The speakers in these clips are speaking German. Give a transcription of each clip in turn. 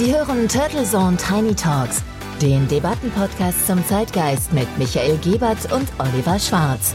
Sie hören Turtle Zone Tiny Talks, den Debattenpodcast zum Zeitgeist mit Michael Gebert und Oliver Schwarz.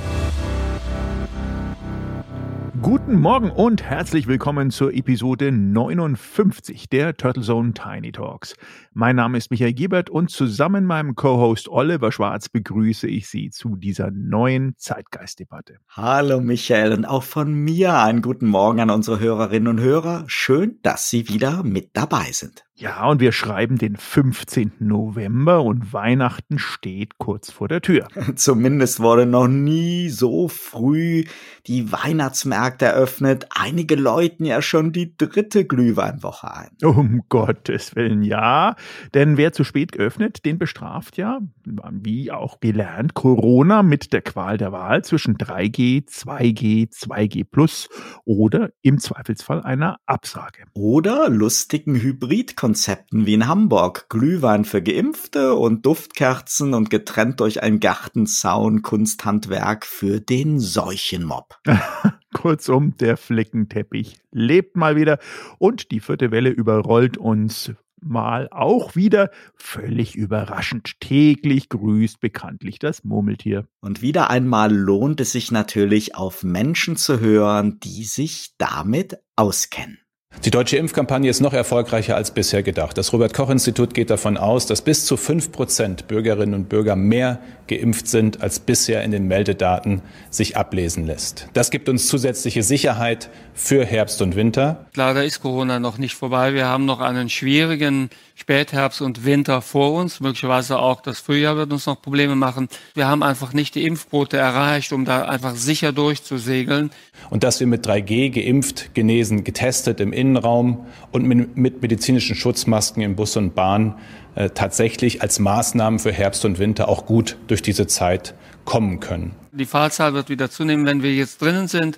Guten Morgen und herzlich willkommen zur Episode 59 der Turtle Zone Tiny Talks. Mein Name ist Michael Gebert und zusammen mit meinem Co-Host Oliver Schwarz begrüße ich Sie zu dieser neuen Zeitgeistdebatte. Hallo Michael und auch von mir einen guten Morgen an unsere Hörerinnen und Hörer. Schön, dass Sie wieder mit dabei sind. Ja, und wir schreiben den 15. November und Weihnachten steht kurz vor der Tür. Zumindest wurde noch nie so früh die Weihnachtsmärkte eröffnet. Einige läuten ja schon die dritte Glühweinwoche ein. Um Gottes Willen, ja. Denn wer zu spät geöffnet, den bestraft ja, wie auch gelernt, Corona mit der Qual der Wahl zwischen 3G, 2G, 2G Plus oder im Zweifelsfall einer Absage. Oder lustigen Hybrid Konzepten wie in Hamburg. Glühwein für Geimpfte und Duftkerzen und getrennt durch ein Gartenzaun Kunsthandwerk für den Seuchenmob. Kurzum, der Flickenteppich lebt mal wieder und die vierte Welle überrollt uns mal auch wieder völlig überraschend. Täglich grüßt bekanntlich das Murmeltier. Und wieder einmal lohnt es sich natürlich auf Menschen zu hören, die sich damit auskennen. Die deutsche Impfkampagne ist noch erfolgreicher als bisher gedacht. Das Robert Koch Institut geht davon aus, dass bis zu fünf Prozent Bürgerinnen und Bürger mehr geimpft sind, als bisher in den Meldedaten sich ablesen lässt. Das gibt uns zusätzliche Sicherheit für Herbst und Winter. Leider ist Corona noch nicht vorbei. Wir haben noch einen schwierigen Spätherbst und Winter vor uns. Möglicherweise auch das Frühjahr wird uns noch Probleme machen. Wir haben einfach nicht die Impfquote erreicht, um da einfach sicher durchzusegeln. Und dass wir mit 3G geimpft, genesen, getestet im Innenraum und mit, medizinischen Schutzmasken in Bus und Bahn äh, tatsächlich als Maßnahmen für Herbst und Winter auch gut durch diese Zeit kommen können. Die Fallzahl wird wieder zunehmen, wenn wir jetzt drinnen sind.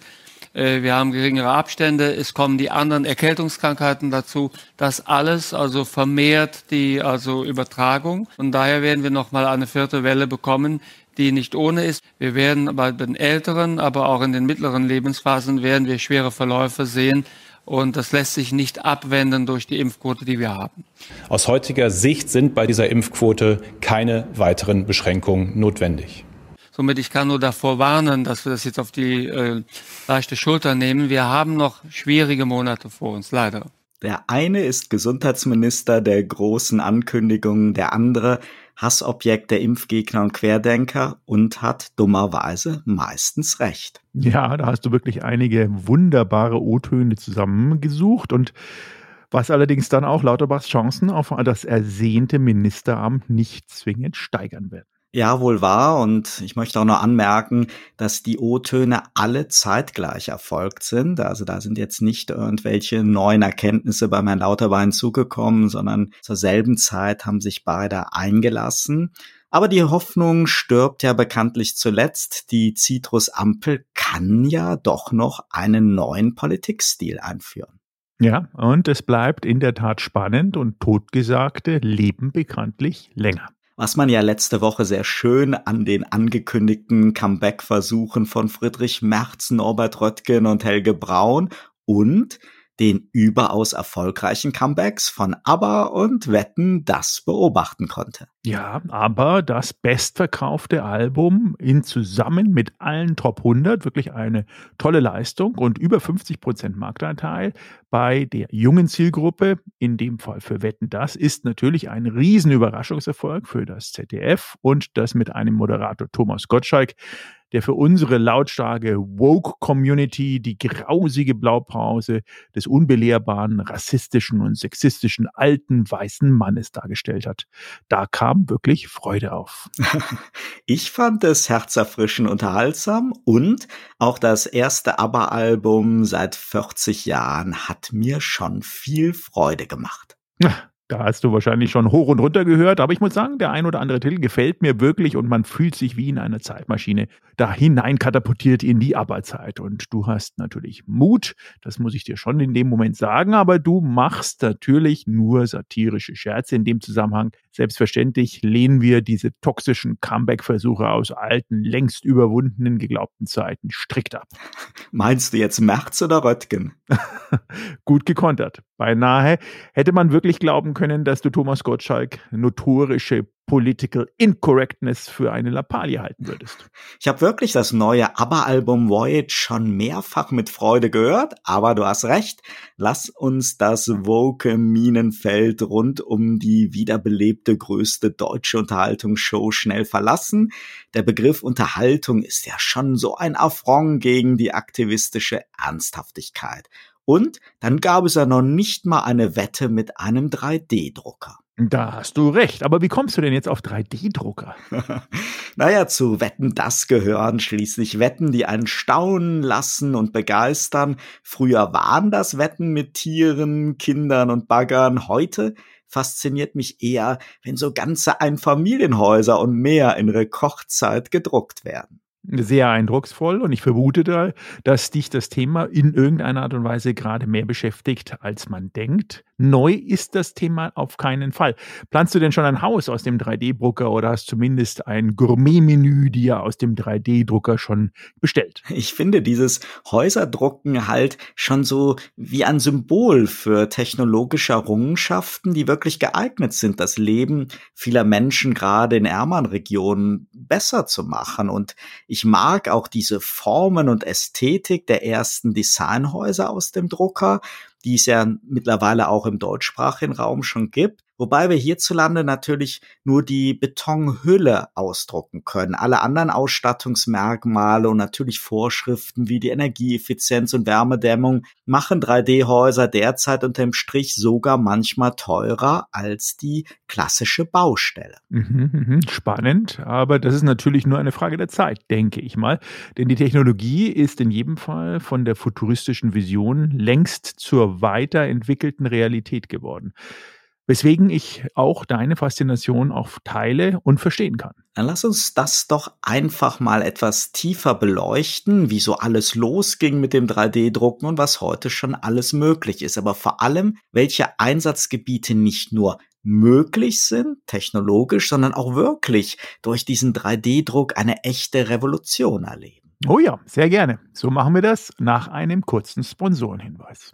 Äh, wir haben geringere Abstände, es kommen die anderen Erkältungskrankheiten dazu. Das alles also vermehrt die also Übertragung. Und daher werden wir nochmal eine vierte Welle bekommen, die nicht ohne ist. Wir werden bei den älteren, aber auch in den mittleren Lebensphasen werden wir schwere Verläufe sehen. Und das lässt sich nicht abwenden durch die Impfquote, die wir haben. Aus heutiger Sicht sind bei dieser Impfquote keine weiteren Beschränkungen notwendig. Somit ich kann nur davor warnen, dass wir das jetzt auf die äh, leichte Schulter nehmen. Wir haben noch schwierige Monate vor uns, leider. Der eine ist Gesundheitsminister der großen Ankündigungen, der andere Hassobjekt der Impfgegner und Querdenker und hat dummerweise meistens recht. Ja, da hast du wirklich einige wunderbare O-Töne zusammengesucht und was allerdings dann auch Lauterbachs Chancen auf das ersehnte Ministeramt nicht zwingend steigern wird. Ja, wohl wahr. Und ich möchte auch noch anmerken, dass die O-Töne alle zeitgleich erfolgt sind. Also da sind jetzt nicht irgendwelche neuen Erkenntnisse bei Herrn Lauterbein zugekommen, sondern zur selben Zeit haben sich beide eingelassen. Aber die Hoffnung stirbt ja bekanntlich zuletzt. Die Citrus-Ampel kann ja doch noch einen neuen Politikstil einführen. Ja, und es bleibt in der Tat spannend und Totgesagte leben bekanntlich länger was man ja letzte Woche sehr schön an den angekündigten Comeback-Versuchen von Friedrich Merz, Norbert Röttgen und Helge Braun und den überaus erfolgreichen Comebacks von ABBA und Wetten das beobachten konnte. Ja, aber das bestverkaufte Album in zusammen mit allen Top 100, wirklich eine tolle Leistung und über 50 Prozent Marktanteil bei der jungen Zielgruppe, in dem Fall für Wetten das, ist natürlich ein Riesenüberraschungserfolg für das ZDF und das mit einem Moderator Thomas Gottschalk, der für unsere lautstarke Woke-Community die grausige Blaupause des unbelehrbaren, rassistischen und sexistischen alten weißen Mannes dargestellt hat. Da kam wirklich Freude auf. Ich fand es herzerfrischend unterhaltsam und auch das erste ABBA-Album seit 40 Jahren hat mir schon viel Freude gemacht. Da hast du wahrscheinlich schon hoch und runter gehört, aber ich muss sagen, der ein oder andere Titel gefällt mir wirklich und man fühlt sich wie in einer Zeitmaschine da hinein katapultiert in die Arbeitszeit. Und du hast natürlich Mut, das muss ich dir schon in dem Moment sagen, aber du machst natürlich nur satirische Scherze in dem Zusammenhang. Selbstverständlich lehnen wir diese toxischen Comeback-Versuche aus alten, längst überwundenen, geglaubten Zeiten strikt ab. Meinst du jetzt Merz oder Röttgen? Gut gekontert. Beinahe hätte man wirklich glauben können, dass du Thomas Gottschalk notorische Political Incorrectness für eine Lappalie halten würdest. Ich habe wirklich das neue ABBA-Album Voyage schon mehrfach mit Freude gehört, aber du hast recht. Lass uns das woke Minenfeld rund um die wiederbelebte größte deutsche Unterhaltungsshow schnell verlassen. Der Begriff Unterhaltung ist ja schon so ein Affront gegen die aktivistische Ernsthaftigkeit. Und dann gab es ja noch nicht mal eine Wette mit einem 3D-Drucker. Da hast du recht. Aber wie kommst du denn jetzt auf 3D-Drucker? naja, zu Wetten, das gehören schließlich Wetten, die einen staunen lassen und begeistern. Früher waren das Wetten mit Tieren, Kindern und Baggern. Heute fasziniert mich eher, wenn so ganze Einfamilienhäuser und mehr in Rekordzeit gedruckt werden sehr eindrucksvoll und ich vermute da, dass dich das Thema in irgendeiner Art und Weise gerade mehr beschäftigt, als man denkt. Neu ist das Thema auf keinen Fall. Planst du denn schon ein Haus aus dem 3D-Drucker oder hast zumindest ein Gourmet-Menü dir aus dem 3D-Drucker schon bestellt? Ich finde dieses Häuserdrucken halt schon so wie ein Symbol für technologische Errungenschaften, die wirklich geeignet sind, das Leben vieler Menschen gerade in ärmeren Regionen besser zu machen. Und ich mag auch diese Formen und Ästhetik der ersten Designhäuser aus dem Drucker die es ja mittlerweile auch im deutschsprachigen Raum schon gibt. Wobei wir hierzulande natürlich nur die Betonhülle ausdrucken können. Alle anderen Ausstattungsmerkmale und natürlich Vorschriften wie die Energieeffizienz und Wärmedämmung machen 3D-Häuser derzeit unterm Strich sogar manchmal teurer als die klassische Baustelle. Mhm, mhm, spannend, aber das ist natürlich nur eine Frage der Zeit, denke ich mal. Denn die Technologie ist in jedem Fall von der futuristischen Vision längst zur weiterentwickelten Realität geworden weswegen ich auch deine Faszination auch teile und verstehen kann. Dann lass uns das doch einfach mal etwas tiefer beleuchten, wie so alles losging mit dem 3D-Drucken und was heute schon alles möglich ist. Aber vor allem, welche Einsatzgebiete nicht nur möglich sind, technologisch, sondern auch wirklich durch diesen 3D-Druck eine echte Revolution erleben. Oh ja, sehr gerne. So machen wir das nach einem kurzen Sponsorenhinweis.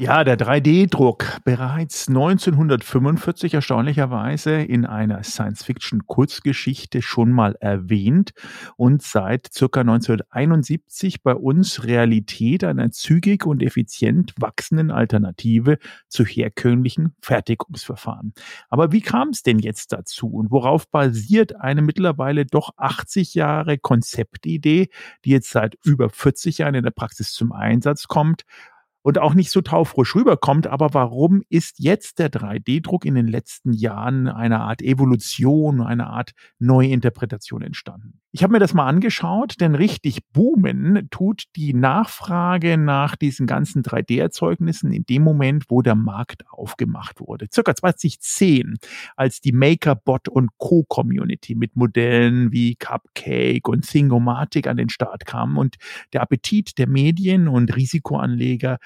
Ja, der 3D-Druck bereits 1945 erstaunlicherweise in einer Science-Fiction-Kurzgeschichte schon mal erwähnt und seit circa 1971 bei uns Realität einer zügig und effizient wachsenden Alternative zu herkömmlichen Fertigungsverfahren. Aber wie kam es denn jetzt dazu und worauf basiert eine mittlerweile doch 80 Jahre Konzeptidee, die jetzt seit über 40 Jahren in der Praxis zum Einsatz kommt? Und auch nicht so taufrisch rüberkommt. Aber warum ist jetzt der 3D-Druck in den letzten Jahren eine Art Evolution, eine Art Neuinterpretation entstanden? Ich habe mir das mal angeschaut, denn richtig boomen tut die Nachfrage nach diesen ganzen 3D-Erzeugnissen in dem Moment, wo der Markt aufgemacht wurde. Circa 2010, als die Makerbot und Co-Community mit Modellen wie Cupcake und Thingomatic an den Start kamen und der Appetit der Medien und Risikoanleger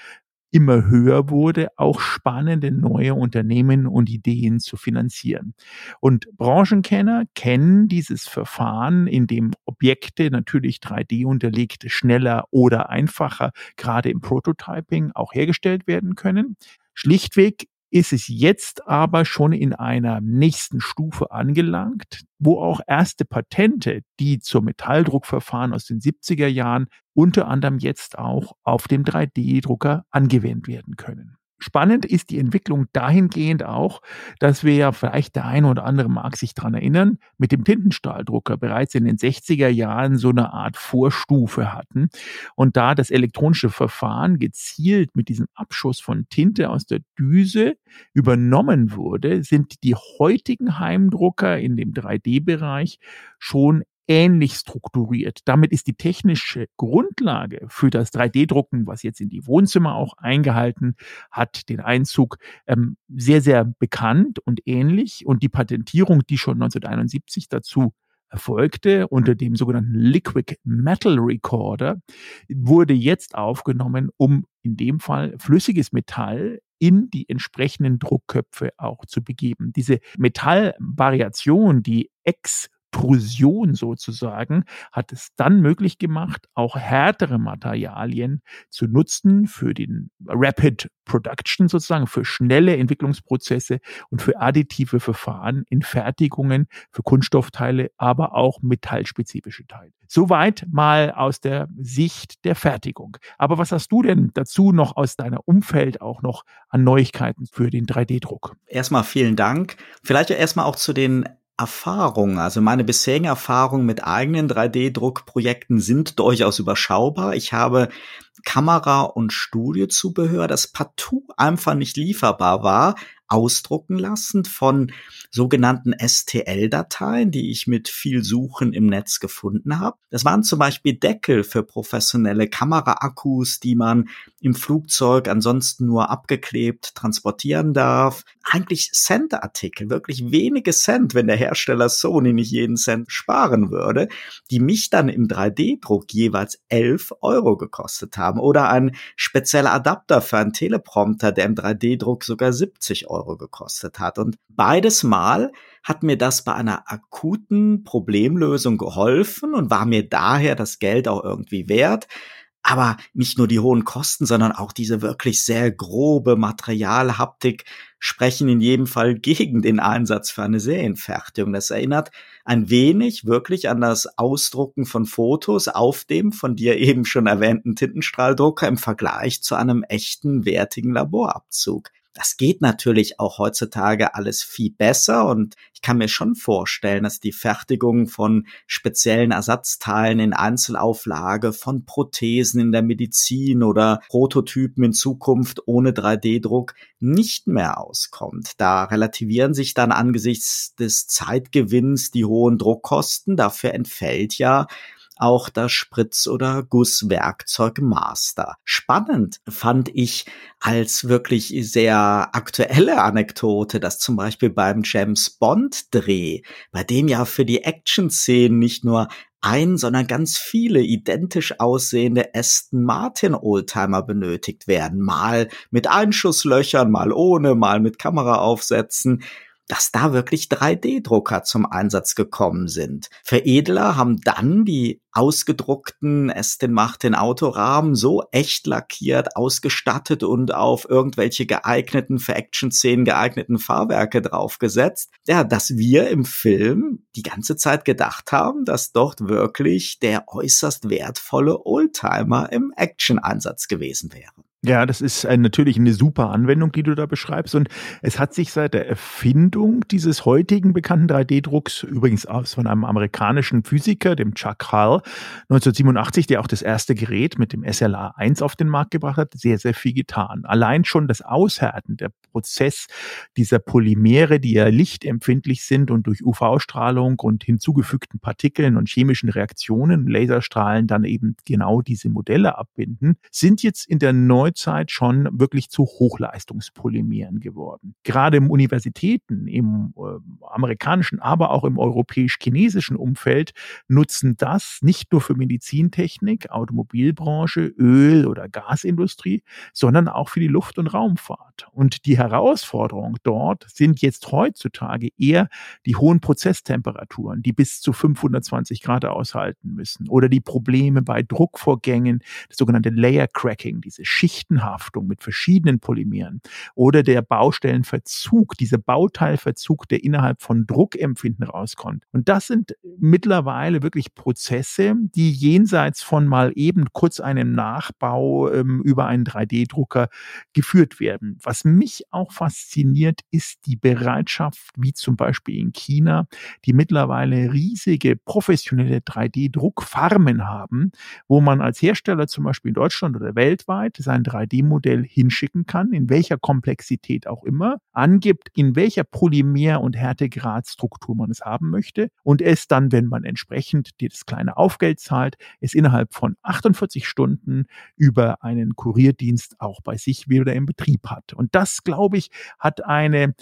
immer höher wurde, auch spannende neue Unternehmen und Ideen zu finanzieren. Und Branchenkenner kennen dieses Verfahren, in dem Objekte natürlich 3D unterlegt schneller oder einfacher, gerade im Prototyping, auch hergestellt werden können. Schlichtweg ist es jetzt aber schon in einer nächsten Stufe angelangt, wo auch erste Patente, die zur Metalldruckverfahren aus den 70er Jahren unter anderem jetzt auch auf dem 3D-Drucker angewendet werden können. Spannend ist die Entwicklung dahingehend auch, dass wir ja vielleicht der eine oder andere mag sich dran erinnern, mit dem Tintenstrahldrucker bereits in den 60er Jahren so eine Art Vorstufe hatten und da das elektronische Verfahren gezielt mit diesem Abschuss von Tinte aus der Düse übernommen wurde, sind die heutigen Heimdrucker in dem 3D-Bereich schon ähnlich strukturiert. Damit ist die technische Grundlage für das 3D-Drucken, was jetzt in die Wohnzimmer auch eingehalten hat, den Einzug ähm, sehr, sehr bekannt und ähnlich. Und die Patentierung, die schon 1971 dazu erfolgte unter dem sogenannten Liquid Metal Recorder, wurde jetzt aufgenommen, um in dem Fall flüssiges Metall in die entsprechenden Druckköpfe auch zu begeben. Diese Metallvariation, die X Extrusion sozusagen, hat es dann möglich gemacht, auch härtere Materialien zu nutzen für den Rapid Production sozusagen, für schnelle Entwicklungsprozesse und für additive Verfahren in Fertigungen für Kunststoffteile, aber auch metallspezifische Teile. Soweit mal aus der Sicht der Fertigung. Aber was hast du denn dazu noch aus deiner Umfeld auch noch an Neuigkeiten für den 3D-Druck? Erstmal vielen Dank. Vielleicht erstmal auch zu den Erfahrung, also meine bisherigen Erfahrungen mit eigenen 3D-Druckprojekten sind durchaus überschaubar. Ich habe Kamera und Studiozubehör, das partout einfach nicht lieferbar war, ausdrucken lassen von sogenannten STL-Dateien, die ich mit viel Suchen im Netz gefunden habe. Das waren zum Beispiel Deckel für professionelle Kameraakkus, die man im Flugzeug ansonsten nur abgeklebt transportieren darf. Eigentlich Cent-Artikel, wirklich wenige Cent, wenn der Hersteller Sony nicht jeden Cent sparen würde, die mich dann im 3D-Druck jeweils 11 Euro gekostet haben. Oder ein spezieller Adapter für einen Teleprompter, der im 3D-Druck sogar 70 Euro Euro gekostet hat. Und beides Mal hat mir das bei einer akuten Problemlösung geholfen und war mir daher das Geld auch irgendwie wert. Aber nicht nur die hohen Kosten, sondern auch diese wirklich sehr grobe Materialhaptik sprechen in jedem Fall gegen den Einsatz für eine Serienfertigung. Das erinnert ein wenig wirklich an das Ausdrucken von Fotos auf dem von dir eben schon erwähnten Tintenstrahldrucker im Vergleich zu einem echten wertigen Laborabzug. Das geht natürlich auch heutzutage alles viel besser und ich kann mir schon vorstellen, dass die Fertigung von speziellen Ersatzteilen in Einzelauflage, von Prothesen in der Medizin oder Prototypen in Zukunft ohne 3D-Druck nicht mehr auskommt. Da relativieren sich dann angesichts des Zeitgewinns die hohen Druckkosten. Dafür entfällt ja auch das Spritz- oder Gusswerkzeug Master. Spannend fand ich als wirklich sehr aktuelle Anekdote, dass zum Beispiel beim James Bond Dreh, bei dem ja für die Action-Szenen nicht nur ein, sondern ganz viele identisch aussehende Aston Martin Oldtimer benötigt werden. Mal mit Einschusslöchern, mal ohne, mal mit Kameraaufsätzen dass da wirklich 3D-Drucker zum Einsatz gekommen sind. Veredler haben dann die ausgedruckten Aston Martin Autorahmen so echt lackiert, ausgestattet und auf irgendwelche geeigneten, für Action-Szenen geeigneten Fahrwerke draufgesetzt, ja, dass wir im Film die ganze Zeit gedacht haben, dass dort wirklich der äußerst wertvolle Oldtimer im Action-Einsatz gewesen wäre. Ja, das ist ein, natürlich eine super Anwendung, die du da beschreibst. Und es hat sich seit der Erfindung dieses heutigen bekannten 3D-Drucks, übrigens aus von einem amerikanischen Physiker, dem Chuck Hull, 1987, der auch das erste Gerät mit dem SLA 1 auf den Markt gebracht hat, sehr, sehr viel getan. Allein schon das Aushärten, der Prozess dieser Polymere, die ja lichtempfindlich sind und durch UV-Strahlung und hinzugefügten Partikeln und chemischen Reaktionen, Laserstrahlen dann eben genau diese Modelle abbinden, sind jetzt in der Neuzeit schon wirklich zu Hochleistungspolymeren geworden. Gerade im Universitäten, im äh, amerikanischen, aber auch im europäisch-chinesischen Umfeld nutzen das nicht nur für Medizintechnik, Automobilbranche, Öl- oder Gasindustrie, sondern auch für die Luft- und Raumfahrt. Und die Herausforderung dort sind jetzt heutzutage eher die hohen Prozesstemperaturen, die bis zu 520 Grad aushalten müssen, oder die Probleme bei Druckvorgängen, das sogenannte Layer Cracking, diese Schicht Schichtenhaftung mit verschiedenen Polymeren oder der Baustellenverzug, dieser Bauteilverzug, der innerhalb von Druckempfinden rauskommt. Und das sind mittlerweile wirklich Prozesse, die jenseits von mal eben kurz einem Nachbau ähm, über einen 3D-Drucker geführt werden. Was mich auch fasziniert, ist die Bereitschaft, wie zum Beispiel in China, die mittlerweile riesige professionelle 3D-Druckfarmen haben, wo man als Hersteller zum Beispiel in Deutschland oder weltweit sein 3D-Modell hinschicken kann, in welcher Komplexität auch immer, angibt, in welcher Polymer- und Härtegradstruktur man es haben möchte und es dann, wenn man entsprechend das kleine Aufgeld zahlt, es innerhalb von 48 Stunden über einen Kurierdienst auch bei sich wieder im Betrieb hat. Und das, glaube ich, hat eine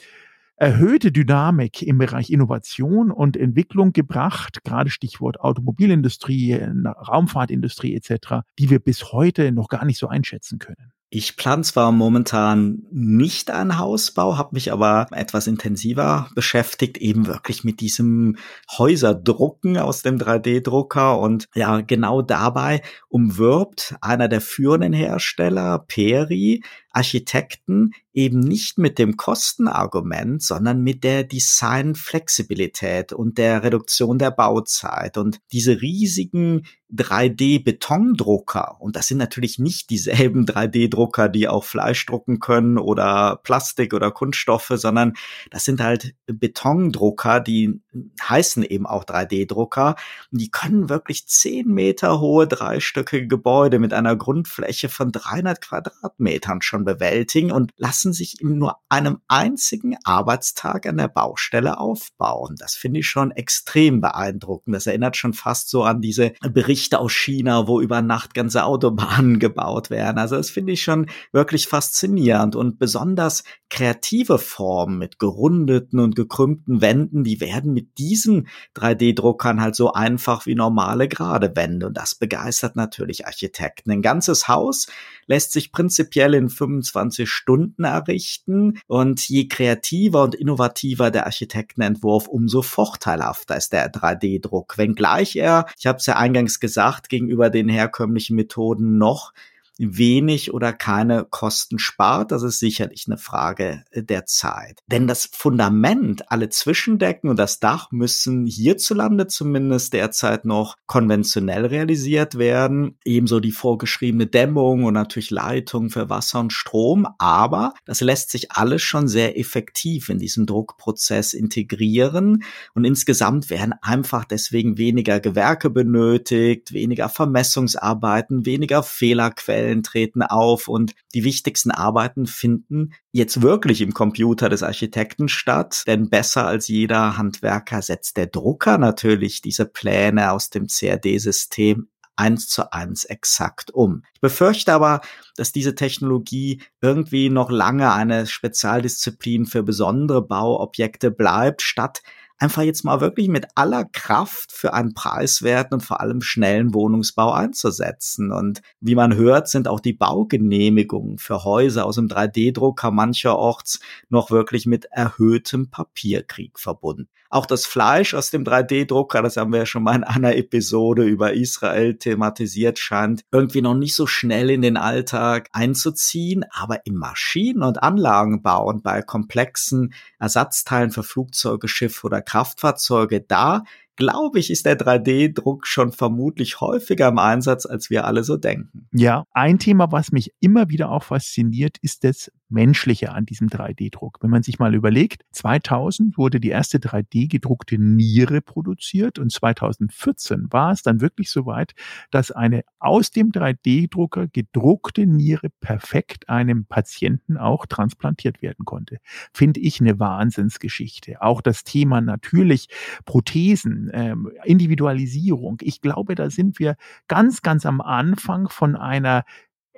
erhöhte Dynamik im Bereich Innovation und Entwicklung gebracht, gerade Stichwort Automobilindustrie, Raumfahrtindustrie etc., die wir bis heute noch gar nicht so einschätzen können. Ich plan zwar momentan nicht einen Hausbau, habe mich aber etwas intensiver beschäftigt, eben wirklich mit diesem Häuserdrucken aus dem 3D-Drucker. Und ja, genau dabei umwirbt einer der führenden Hersteller, Peri, Architekten eben nicht mit dem Kostenargument, sondern mit der Designflexibilität und der Reduktion der Bauzeit. Und diese riesigen 3D-Betondrucker, und das sind natürlich nicht dieselben 3D-Drucker, die auch Fleisch drucken können oder Plastik oder Kunststoffe, sondern das sind halt Betondrucker, die heißen eben auch 3D-Drucker. Die können wirklich 10 Meter hohe dreistöckige Gebäude mit einer Grundfläche von 300 Quadratmetern schon bewältigen und lassen sich in nur einem einzigen Arbeitstag an der Baustelle aufbauen. Das finde ich schon extrem beeindruckend. Das erinnert schon fast so an diese Berichte aus China, wo über Nacht ganze Autobahnen gebaut werden. Also das finde ich schon wirklich faszinierend und besonders kreative Formen mit gerundeten und gekrümmten Wänden, die werden mit diesen 3D-Druckern halt so einfach wie normale gerade Wände und das begeistert natürlich Architekten. Ein ganzes Haus lässt sich prinzipiell in 25 Stunden errichten und je kreativer und innovativer der Architektenentwurf, umso vorteilhafter ist der 3D-Druck. Wenngleich er, ich habe es ja eingangs gesagt, gegenüber den herkömmlichen Methoden noch wenig oder keine Kosten spart, das ist sicherlich eine Frage der Zeit. Denn das Fundament, alle Zwischendecken und das Dach müssen hierzulande zumindest derzeit noch konventionell realisiert werden. Ebenso die vorgeschriebene Dämmung und natürlich Leitung für Wasser und Strom. Aber das lässt sich alles schon sehr effektiv in diesen Druckprozess integrieren. Und insgesamt werden einfach deswegen weniger Gewerke benötigt, weniger Vermessungsarbeiten, weniger Fehlerquellen Stellen treten auf und die wichtigsten Arbeiten finden jetzt wirklich im Computer des Architekten statt, denn besser als jeder Handwerker setzt der Drucker natürlich diese Pläne aus dem CAD-System eins zu eins exakt um. Ich befürchte aber, dass diese Technologie irgendwie noch lange eine Spezialdisziplin für besondere Bauobjekte bleibt, statt einfach jetzt mal wirklich mit aller Kraft für einen preiswerten und vor allem schnellen Wohnungsbau einzusetzen. Und wie man hört, sind auch die Baugenehmigungen für Häuser aus dem 3D-Drucker mancherorts noch wirklich mit erhöhtem Papierkrieg verbunden. Auch das Fleisch aus dem 3D-Drucker, das haben wir ja schon mal in einer Episode über Israel thematisiert, scheint irgendwie noch nicht so schnell in den Alltag einzuziehen. Aber im Maschinen- und Anlagenbau und bei komplexen Ersatzteilen für Flugzeuge, Schiffe oder Kraftfahrzeuge, da glaube ich, ist der 3D-Druck schon vermutlich häufiger im Einsatz, als wir alle so denken. Ja, ein Thema, was mich immer wieder auch fasziniert, ist das Menschliche an diesem 3D-Druck. Wenn man sich mal überlegt, 2000 wurde die erste 3D-gedruckte Niere produziert und 2014 war es dann wirklich soweit, dass eine aus dem 3D-Drucker gedruckte Niere perfekt einem Patienten auch transplantiert werden konnte. Finde ich eine Wahnsinnsgeschichte. Auch das Thema natürlich Prothesen, ähm, Individualisierung. Ich glaube, da sind wir ganz, ganz am Anfang von einer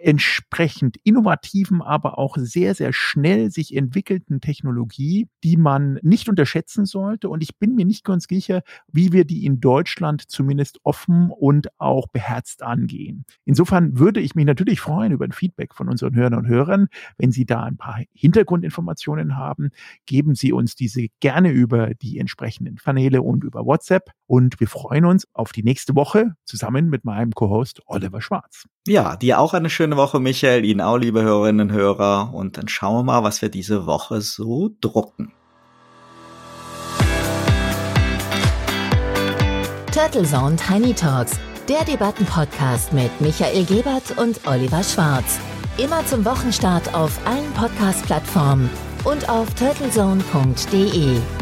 entsprechend innovativen, aber auch sehr, sehr schnell sich entwickelten Technologie, die man nicht unterschätzen sollte. Und ich bin mir nicht ganz sicher, wie wir die in Deutschland zumindest offen und auch beherzt angehen. Insofern würde ich mich natürlich freuen über ein Feedback von unseren Hörern und Hörern. Wenn Sie da ein paar Hintergrundinformationen haben, geben Sie uns diese gerne über die entsprechenden Kanäle und über WhatsApp. Und wir freuen uns auf die nächste Woche zusammen mit meinem Co-Host Oliver Schwarz. Ja, dir auch eine schöne Woche, Michael. Ihnen auch, liebe Hörerinnen und Hörer. Und dann schauen wir mal, was wir diese Woche so drucken. Turtle Zone Tiny Talks, der Debattenpodcast mit Michael Gebert und Oliver Schwarz. Immer zum Wochenstart auf allen Podcast-Plattformen und auf turtlezone.de.